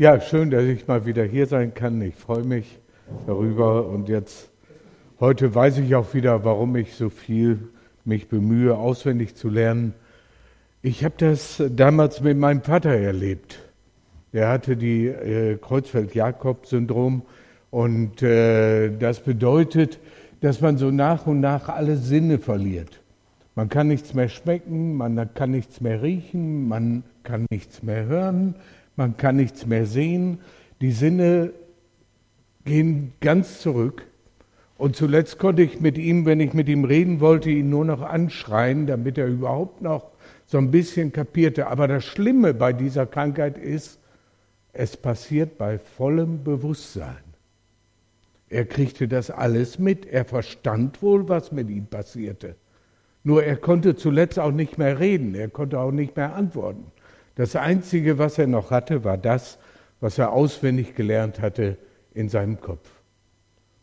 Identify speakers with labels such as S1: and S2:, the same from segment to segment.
S1: Ja, schön, dass ich mal wieder hier sein kann. Ich freue mich darüber und jetzt heute weiß ich auch wieder, warum ich so viel mich bemühe, auswendig zu lernen. Ich habe das damals mit meinem Vater erlebt. Er hatte die äh, Kreuzfeld-Jakob-Syndrom und äh, das bedeutet, dass man so nach und nach alle Sinne verliert. Man kann nichts mehr schmecken, man kann nichts mehr riechen, man kann nichts mehr hören, man kann nichts mehr sehen. Die Sinne gehen ganz zurück. Und zuletzt konnte ich mit ihm, wenn ich mit ihm reden wollte, ihn nur noch anschreien, damit er überhaupt noch so ein bisschen kapierte. Aber das Schlimme bei dieser Krankheit ist, es passiert bei vollem Bewusstsein. Er kriegte das alles mit. Er verstand wohl, was mit ihm passierte. Nur er konnte zuletzt auch nicht mehr reden. Er konnte auch nicht mehr antworten. Das Einzige, was er noch hatte, war das, was er auswendig gelernt hatte in seinem Kopf.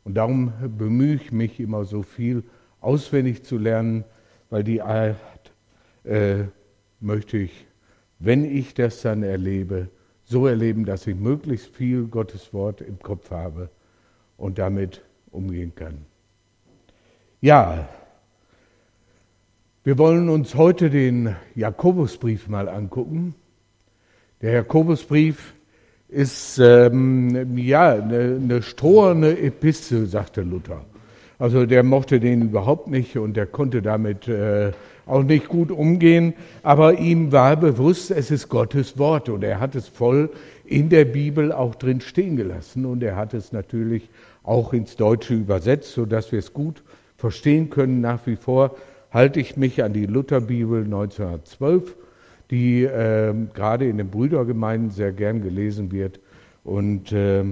S1: Und darum bemühe ich mich immer so viel auswendig zu lernen, weil die Art äh, möchte ich, wenn ich das dann erlebe, so erleben, dass ich möglichst viel Gottes Wort im Kopf habe und damit umgehen kann. Ja, wir wollen uns heute den Jakobusbrief mal angucken. Der Jakobusbrief ist ähm, ja eine, eine stroherne Epistel, sagte Luther. Also der mochte den überhaupt nicht und der konnte damit äh, auch nicht gut umgehen. Aber ihm war bewusst, es ist Gottes Wort und er hat es voll in der Bibel auch drin stehen gelassen und er hat es natürlich auch ins Deutsche übersetzt, sodass wir es gut verstehen können. Nach wie vor halte ich mich an die Lutherbibel 1912 die äh, gerade in den Brüdergemeinden sehr gern gelesen wird. Und äh,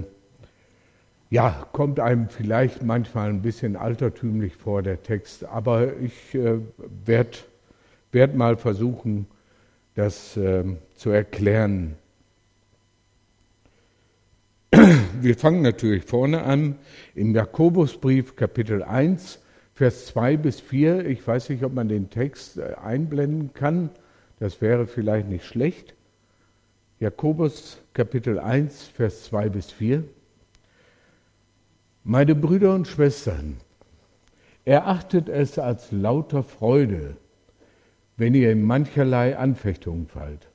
S1: ja, kommt einem vielleicht manchmal ein bisschen altertümlich vor, der Text, aber ich äh, werde werd mal versuchen, das ähm, zu erklären. Wir fangen natürlich vorne an, im Jakobusbrief Kapitel 1, Vers 2 bis 4. Ich weiß nicht, ob man den Text äh, einblenden kann. Das wäre vielleicht nicht schlecht. Jakobus Kapitel 1, Vers 2 bis 4. Meine Brüder und Schwestern, erachtet es als lauter Freude, wenn ihr in mancherlei Anfechtungen fallt.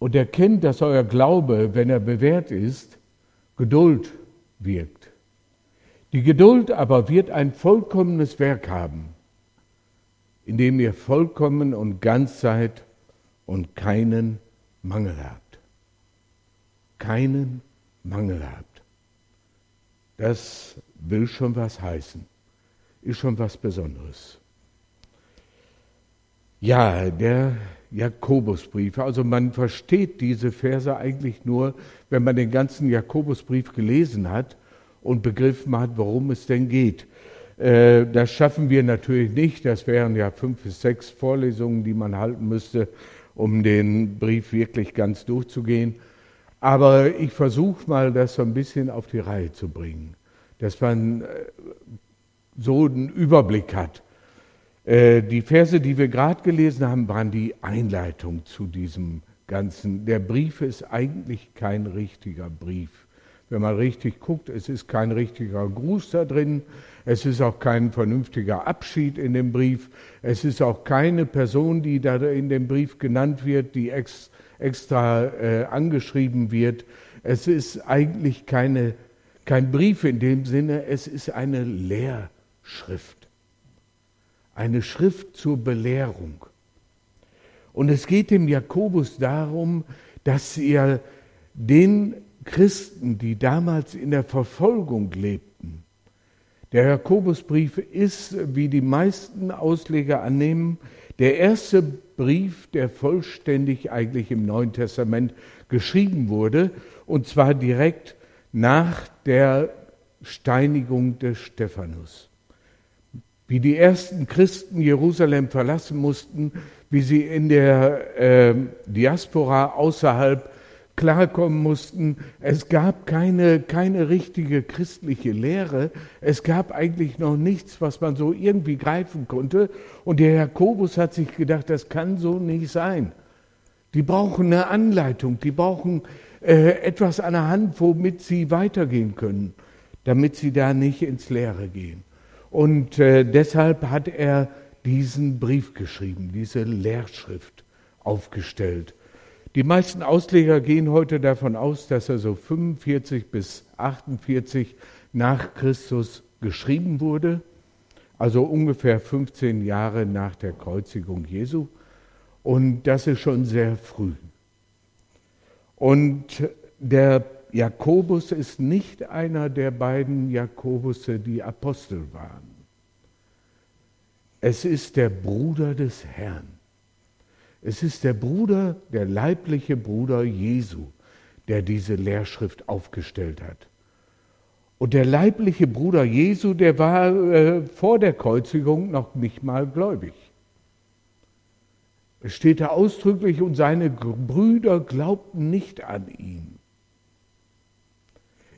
S1: Und erkennt, dass euer Glaube, wenn er bewährt ist, Geduld wirkt. Die Geduld aber wird ein vollkommenes Werk haben indem ihr vollkommen und ganz seid und keinen Mangel habt. Keinen Mangel habt. Das will schon was heißen, ist schon was Besonderes. Ja, der Jakobusbrief. Also man versteht diese Verse eigentlich nur, wenn man den ganzen Jakobusbrief gelesen hat und begriffen hat, worum es denn geht. Äh, das schaffen wir natürlich nicht. Das wären ja fünf bis sechs Vorlesungen, die man halten müsste, um den Brief wirklich ganz durchzugehen. Aber ich versuche mal, das so ein bisschen auf die Reihe zu bringen, dass man äh, so einen Überblick hat. Äh, die Verse, die wir gerade gelesen haben, waren die Einleitung zu diesem Ganzen. Der Brief ist eigentlich kein richtiger Brief. Wenn man richtig guckt, es ist kein richtiger Gruß da drin, es ist auch kein vernünftiger Abschied in dem Brief. Es ist auch keine Person, die da in dem Brief genannt wird, die ex, extra äh, angeschrieben wird. Es ist eigentlich keine, kein Brief in dem Sinne, es ist eine Lehrschrift. Eine Schrift zur Belehrung. Und es geht dem Jakobus darum, dass er den Christen, die damals in der Verfolgung lebten, der Jakobusbrief ist, wie die meisten Ausleger annehmen, der erste Brief, der vollständig eigentlich im Neuen Testament geschrieben wurde, und zwar direkt nach der Steinigung des Stephanus. Wie die ersten Christen Jerusalem verlassen mussten, wie sie in der äh, Diaspora außerhalb klarkommen mussten. Es gab keine, keine richtige christliche Lehre. Es gab eigentlich noch nichts, was man so irgendwie greifen konnte. Und der Jakobus hat sich gedacht, das kann so nicht sein. Die brauchen eine Anleitung, die brauchen äh, etwas an der Hand, womit sie weitergehen können, damit sie da nicht ins Leere gehen. Und äh, deshalb hat er diesen Brief geschrieben, diese Lehrschrift aufgestellt. Die meisten Ausleger gehen heute davon aus, dass er so 45 bis 48 nach Christus geschrieben wurde, also ungefähr 15 Jahre nach der Kreuzigung Jesu. Und das ist schon sehr früh. Und der Jakobus ist nicht einer der beiden Jakobusse, die Apostel waren. Es ist der Bruder des Herrn. Es ist der Bruder, der leibliche Bruder Jesu, der diese Lehrschrift aufgestellt hat. Und der leibliche Bruder Jesu, der war äh, vor der Kreuzigung noch nicht mal gläubig. Es steht da ausdrücklich, und seine Brüder glaubten nicht an ihn.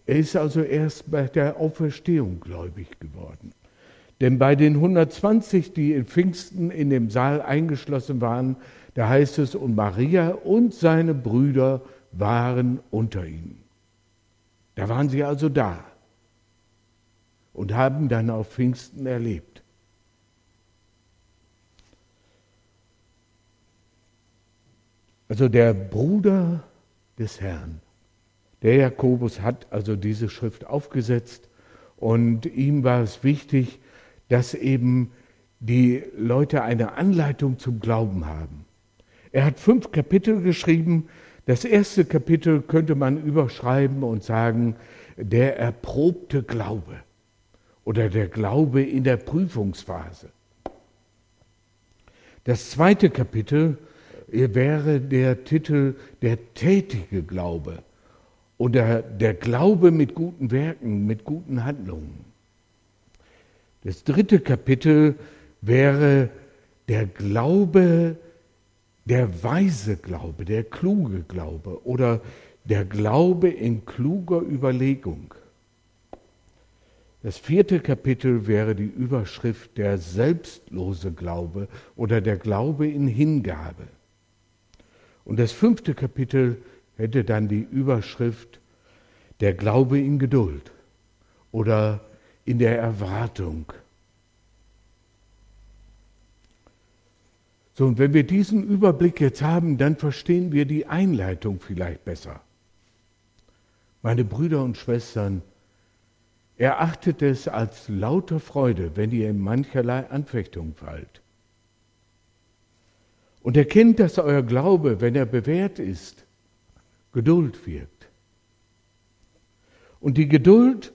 S1: Er ist also erst bei der Auferstehung gläubig geworden. Denn bei den 120, die in Pfingsten in dem Saal eingeschlossen waren, da heißt es, und Maria und seine Brüder waren unter ihnen. Da waren sie also da und haben dann auf Pfingsten erlebt. Also der Bruder des Herrn, der Jakobus hat also diese Schrift aufgesetzt und ihm war es wichtig, dass eben die Leute eine Anleitung zum Glauben haben. Er hat fünf Kapitel geschrieben. Das erste Kapitel könnte man überschreiben und sagen, der erprobte Glaube oder der Glaube in der Prüfungsphase. Das zweite Kapitel wäre der Titel der tätige Glaube oder der Glaube mit guten Werken, mit guten Handlungen. Das dritte Kapitel wäre der Glaube, der weise Glaube, der kluge Glaube oder der Glaube in kluger Überlegung. Das vierte Kapitel wäre die Überschrift der selbstlose Glaube oder der Glaube in Hingabe. Und das fünfte Kapitel hätte dann die Überschrift der Glaube in Geduld oder in der Erwartung. So, und wenn wir diesen Überblick jetzt haben, dann verstehen wir die Einleitung vielleicht besser. Meine Brüder und Schwestern, erachtet es als lauter Freude, wenn ihr in mancherlei Anfechtung fallt. Und erkennt, dass euer Glaube, wenn er bewährt ist, Geduld wirkt. Und die Geduld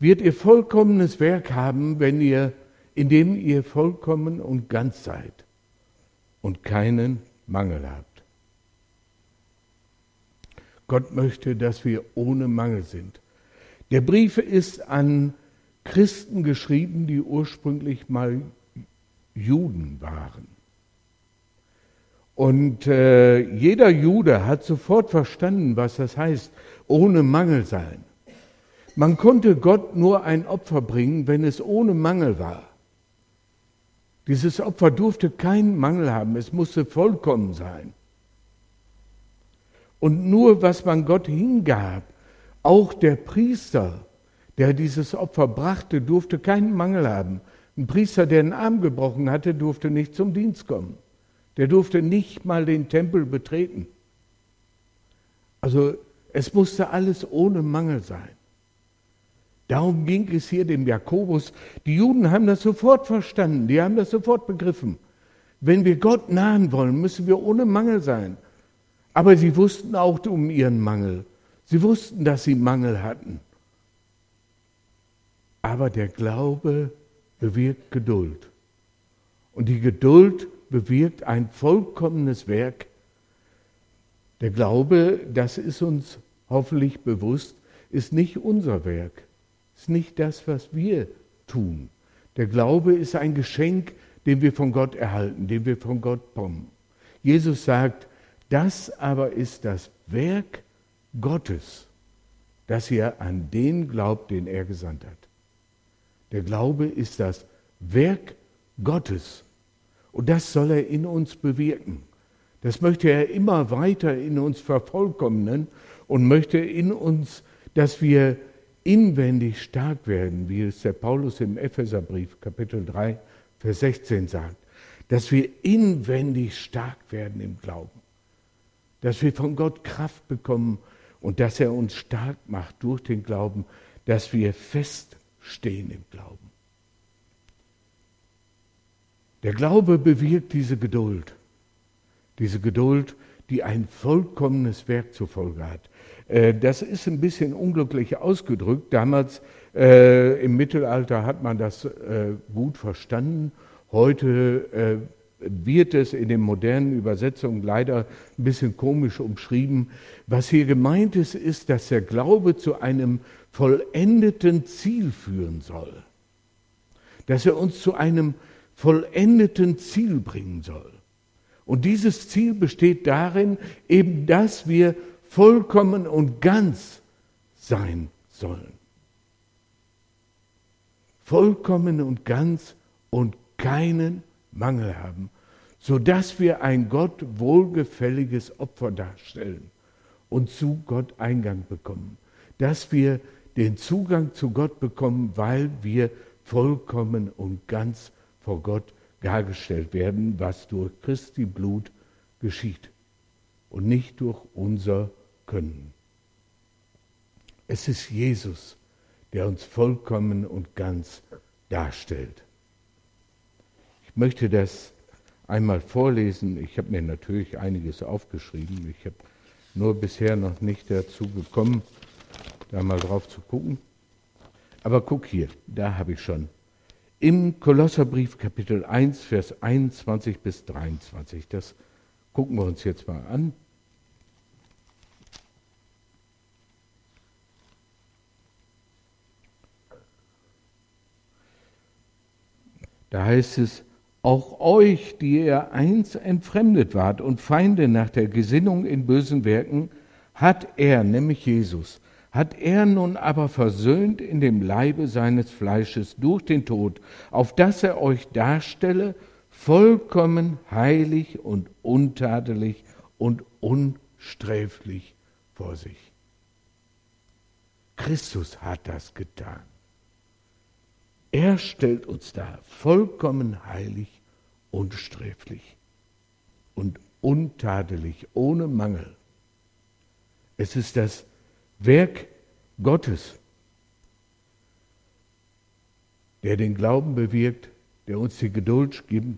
S1: wird ihr vollkommenes Werk haben, wenn ihr, indem ihr vollkommen und ganz seid und keinen Mangel habt. Gott möchte, dass wir ohne Mangel sind. Der Brief ist an Christen geschrieben, die ursprünglich mal Juden waren. Und äh, jeder Jude hat sofort verstanden, was das heißt, ohne Mangel sein. Man konnte Gott nur ein Opfer bringen, wenn es ohne Mangel war. Dieses Opfer durfte keinen Mangel haben, es musste vollkommen sein. Und nur was man Gott hingab, auch der Priester, der dieses Opfer brachte, durfte keinen Mangel haben. Ein Priester, der einen Arm gebrochen hatte, durfte nicht zum Dienst kommen. Der durfte nicht mal den Tempel betreten. Also es musste alles ohne Mangel sein. Darum ging es hier dem Jakobus. Die Juden haben das sofort verstanden, die haben das sofort begriffen. Wenn wir Gott nahen wollen, müssen wir ohne Mangel sein. Aber sie wussten auch um ihren Mangel. Sie wussten, dass sie Mangel hatten. Aber der Glaube bewirkt Geduld. Und die Geduld bewirkt ein vollkommenes Werk. Der Glaube, das ist uns hoffentlich bewusst, ist nicht unser Werk, ist nicht das, was wir tun. Der Glaube ist ein Geschenk, den wir von Gott erhalten, den wir von Gott bekommen. Jesus sagt, das aber ist das Werk Gottes, dass ihr an den glaubt, den er gesandt hat. Der Glaube ist das Werk Gottes und das soll er in uns bewirken. Das möchte er immer weiter in uns vervollkommnen und möchte in uns, dass wir inwendig stark werden, wie es der Paulus im Epheserbrief Kapitel 3, Vers 16 sagt, dass wir inwendig stark werden im Glauben, dass wir von Gott Kraft bekommen und dass er uns stark macht durch den Glauben, dass wir feststehen im Glauben. Der Glaube bewirkt diese Geduld, diese Geduld, die ein vollkommenes Werk zur Folge hat. Äh, das ist ein bisschen unglücklich ausgedrückt. Damals äh, im Mittelalter hat man das äh, gut verstanden. Heute äh, wird es in den modernen Übersetzungen leider ein bisschen komisch umschrieben. Was hier gemeint ist, ist, dass der Glaube zu einem vollendeten Ziel führen soll. Dass er uns zu einem vollendeten Ziel bringen soll. Und dieses Ziel besteht darin, eben, dass wir vollkommen und ganz sein sollen. Vollkommen und ganz und keinen Mangel haben, sodass wir ein Gott wohlgefälliges Opfer darstellen und zu Gott Eingang bekommen. Dass wir den Zugang zu Gott bekommen, weil wir vollkommen und ganz vor Gott dargestellt werden, was durch Christi Blut geschieht und nicht durch unser können. Es ist Jesus, der uns vollkommen und ganz darstellt. Ich möchte das einmal vorlesen. Ich habe mir natürlich einiges aufgeschrieben. Ich habe nur bisher noch nicht dazu gekommen, da mal drauf zu gucken. Aber guck hier, da habe ich schon. Im Kolosserbrief Kapitel 1, Vers 21 bis 23. Das gucken wir uns jetzt mal an. Heißt es, auch euch, die ihr einst entfremdet wart und Feinde nach der Gesinnung in bösen Werken, hat er, nämlich Jesus, hat er nun aber versöhnt in dem Leibe seines Fleisches durch den Tod, auf dass er euch darstelle, vollkommen heilig und untadelig und unsträflich vor sich. Christus hat das getan. Er stellt uns da vollkommen heilig, unsträflich und untadelig, ohne Mangel. Es ist das Werk Gottes, der den Glauben bewirkt, der uns die Geduld gibt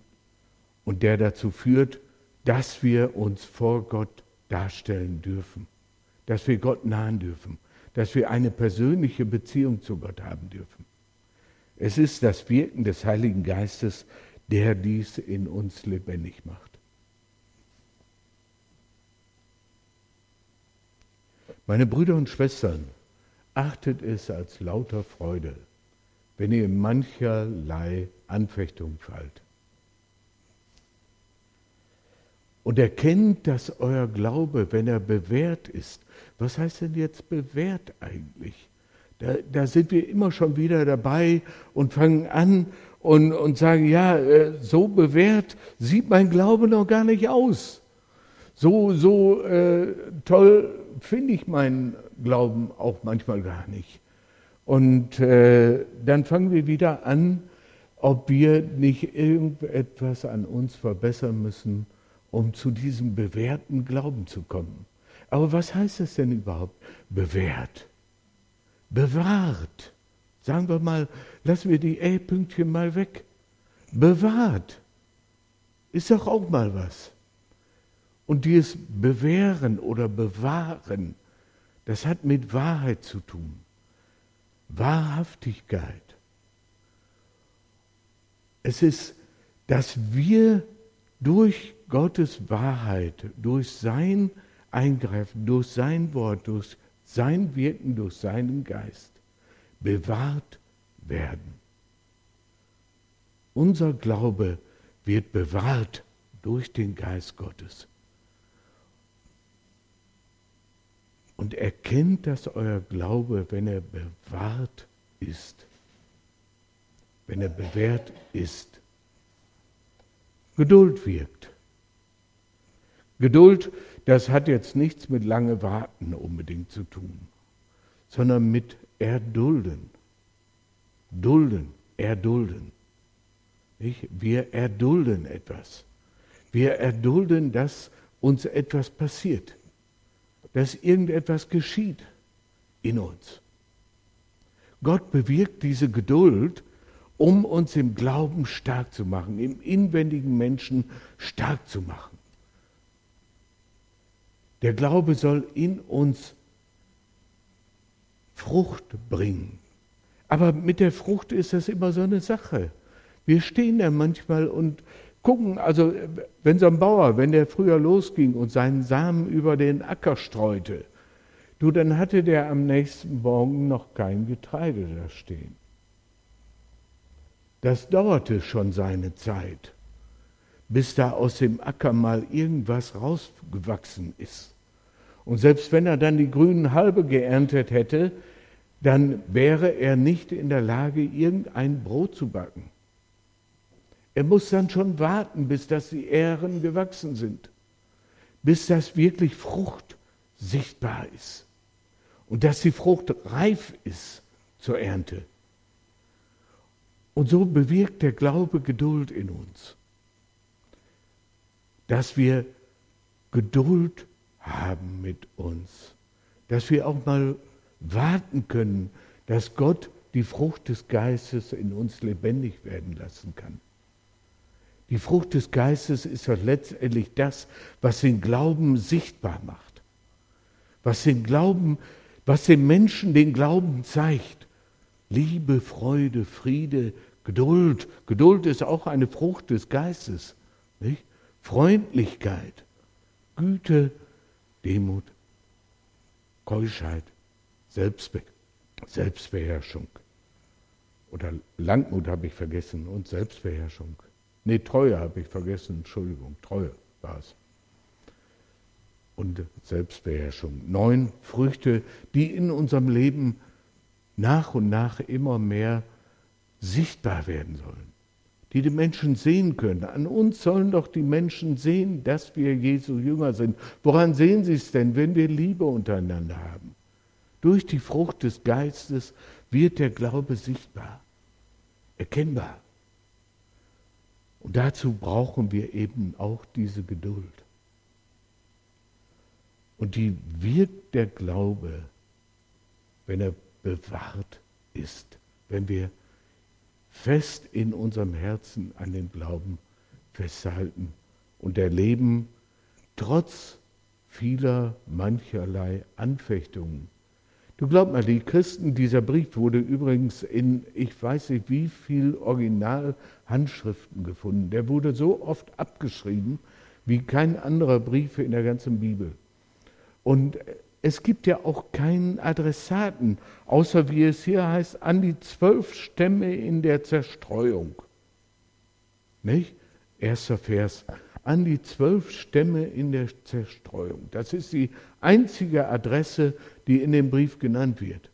S1: und der dazu führt, dass wir uns vor Gott darstellen dürfen, dass wir Gott nahen dürfen, dass wir eine persönliche Beziehung zu Gott haben dürfen. Es ist das Wirken des Heiligen Geistes, der dies in uns lebendig macht. Meine Brüder und Schwestern, achtet es als lauter Freude, wenn ihr in mancherlei Anfechtung fallt. Und erkennt, dass euer Glaube, wenn er bewährt ist, was heißt denn jetzt bewährt eigentlich? Da, da, sind wir immer schon wieder dabei und fangen an und, und sagen, ja, äh, so bewährt sieht mein Glaube noch gar nicht aus. So, so äh, toll finde ich meinen Glauben auch manchmal gar nicht. Und äh, dann fangen wir wieder an, ob wir nicht irgendetwas an uns verbessern müssen, um zu diesem bewährten Glauben zu kommen. Aber was heißt das denn überhaupt? Bewährt bewahrt. Sagen wir mal, lassen wir die E-Pünktchen mal weg. Bewahrt. Ist doch auch mal was. Und dieses Bewähren oder Bewahren, das hat mit Wahrheit zu tun. Wahrhaftigkeit. Es ist, dass wir durch Gottes Wahrheit, durch sein Eingreifen, durch sein Wort, durch sein Wirken durch seinen Geist bewahrt werden. Unser Glaube wird bewahrt durch den Geist Gottes. Und erkennt, dass euer Glaube, wenn er bewahrt ist, wenn er bewährt ist, Geduld wirkt. Geduld, das hat jetzt nichts mit lange Warten unbedingt zu tun, sondern mit Erdulden. Dulden, erdulden. Nicht? Wir erdulden etwas. Wir erdulden, dass uns etwas passiert, dass irgendetwas geschieht in uns. Gott bewirkt diese Geduld, um uns im Glauben stark zu machen, im inwendigen Menschen stark zu machen. Der Glaube soll in uns Frucht bringen. Aber mit der Frucht ist das immer so eine Sache. Wir stehen da manchmal und gucken, also wenn so ein Bauer, wenn der früher losging und seinen Samen über den Acker streute, du, dann hatte der am nächsten Morgen noch kein Getreide da stehen. Das dauerte schon seine Zeit, bis da aus dem Acker mal irgendwas rausgewachsen ist. Und selbst wenn er dann die grünen Halbe geerntet hätte, dann wäre er nicht in der Lage, irgendein Brot zu backen. Er muss dann schon warten, bis das die Ähren gewachsen sind, bis das wirklich Frucht sichtbar ist und dass die Frucht reif ist zur Ernte. Und so bewirkt der Glaube Geduld in uns, dass wir Geduld haben mit uns, dass wir auch mal warten können, dass Gott die Frucht des Geistes in uns lebendig werden lassen kann. Die Frucht des Geistes ist doch letztendlich das, was den Glauben sichtbar macht, was den Glauben, was dem Menschen den Glauben zeigt. Liebe, Freude, Friede, Geduld. Geduld ist auch eine Frucht des Geistes. Nicht? Freundlichkeit, Güte, Demut, Keuschheit, Selbstbe Selbstbeherrschung. Oder Langmut habe ich vergessen und Selbstbeherrschung. Nee, Treue habe ich vergessen, Entschuldigung, Treue war es. Und Selbstbeherrschung. Neun Früchte, die in unserem Leben nach und nach immer mehr sichtbar werden sollen, die die Menschen sehen können. An uns sollen doch die Menschen sehen, dass wir Jesu Jünger sind. Woran sehen sie es denn, wenn wir Liebe untereinander haben? Durch die Frucht des Geistes wird der Glaube sichtbar, erkennbar. Und dazu brauchen wir eben auch diese Geduld. Und die wirkt der Glaube, wenn er bewahrt ist, wenn wir fest in unserem Herzen an den Glauben festhalten und erleben, trotz vieler mancherlei Anfechtungen. Du glaub mal, die Christen, dieser Brief wurde übrigens in, ich weiß nicht wie viel Originalhandschriften gefunden. Der wurde so oft abgeschrieben wie kein anderer Brief in der ganzen Bibel. Und es gibt ja auch keinen Adressaten, außer wie es hier heißt, an die zwölf Stämme in der Zerstreuung. Nicht? Erster Vers. An die zwölf Stämme in der Zerstreuung. Das ist die einzige Adresse, die in dem Brief genannt wird.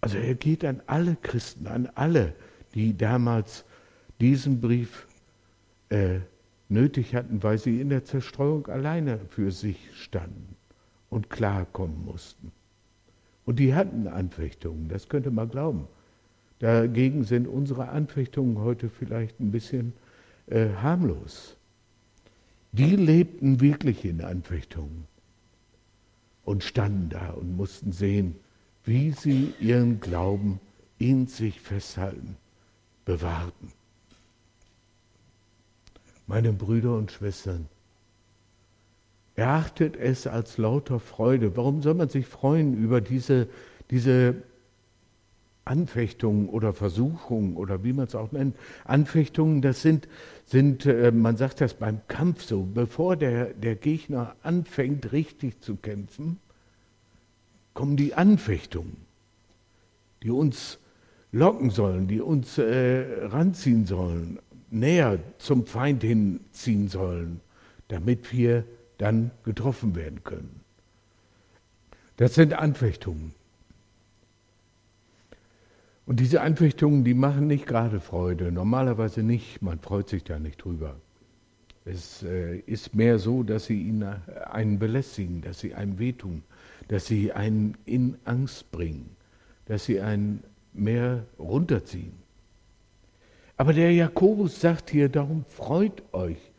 S1: Also er geht an alle Christen, an alle, die damals diesen Brief äh, nötig hatten, weil sie in der Zerstreuung alleine für sich standen und klarkommen mussten. Und die hatten Anfechtungen, das könnte man glauben. Dagegen sind unsere Anfechtungen heute vielleicht ein bisschen äh, harmlos. Die lebten wirklich in Anfechtungen und standen da und mussten sehen, wie sie ihren Glauben in sich festhalten, bewahrten. Meine Brüder und Schwestern, erachtet es als lauter Freude. Warum soll man sich freuen über diese, diese Anfechtungen oder Versuchungen oder wie man es auch nennt? Anfechtungen, das sind, sind äh, man sagt das beim Kampf so, bevor der, der Gegner anfängt richtig zu kämpfen, kommen die Anfechtungen, die uns locken sollen, die uns äh, ranziehen sollen, näher zum Feind hinziehen sollen, damit wir dann getroffen werden können. Das sind Anfechtungen. Und diese Anfechtungen, die machen nicht gerade Freude. Normalerweise nicht. Man freut sich da nicht drüber. Es äh, ist mehr so, dass sie ihn, äh, einen belästigen, dass sie einem wehtun, dass sie einen in Angst bringen, dass sie einen mehr runterziehen. Aber der Jakobus sagt hier, darum freut euch.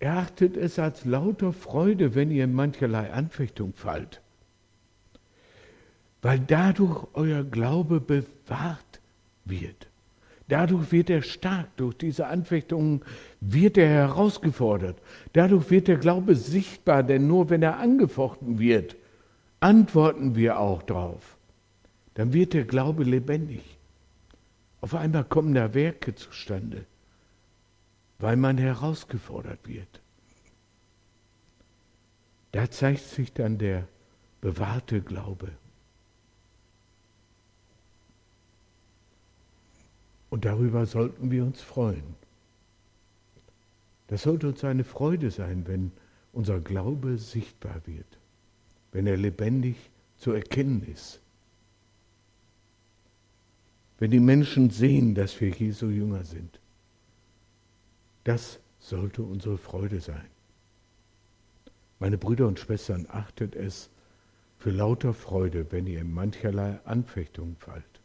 S1: Er achtet es als lauter Freude, wenn ihr in mancherlei Anfechtung fallt, weil dadurch euer Glaube bewahrt wird. Dadurch wird er stark, durch diese Anfechtungen wird er herausgefordert. Dadurch wird der Glaube sichtbar, denn nur wenn er angefochten wird, antworten wir auch drauf. Dann wird der Glaube lebendig. Auf einmal kommen da Werke zustande, weil man herausgefordert wird. Da zeigt sich dann der bewahrte Glaube. Und darüber sollten wir uns freuen. Das sollte uns eine Freude sein, wenn unser Glaube sichtbar wird, wenn er lebendig zu erkennen ist. Wenn die Menschen sehen, dass wir Jesu Jünger sind. Das sollte unsere Freude sein. Meine Brüder und Schwestern, achtet es für lauter Freude, wenn ihr in mancherlei Anfechtung fallt.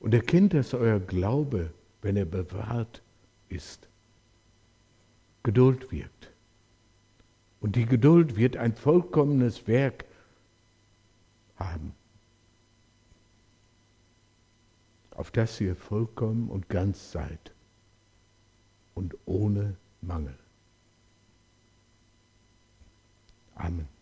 S1: Und erkennt, dass euer Glaube, wenn er bewahrt ist, Geduld wirkt. Und die Geduld wird ein vollkommenes Werk haben, auf das ihr vollkommen und ganz seid und ohne Mangel. Amen.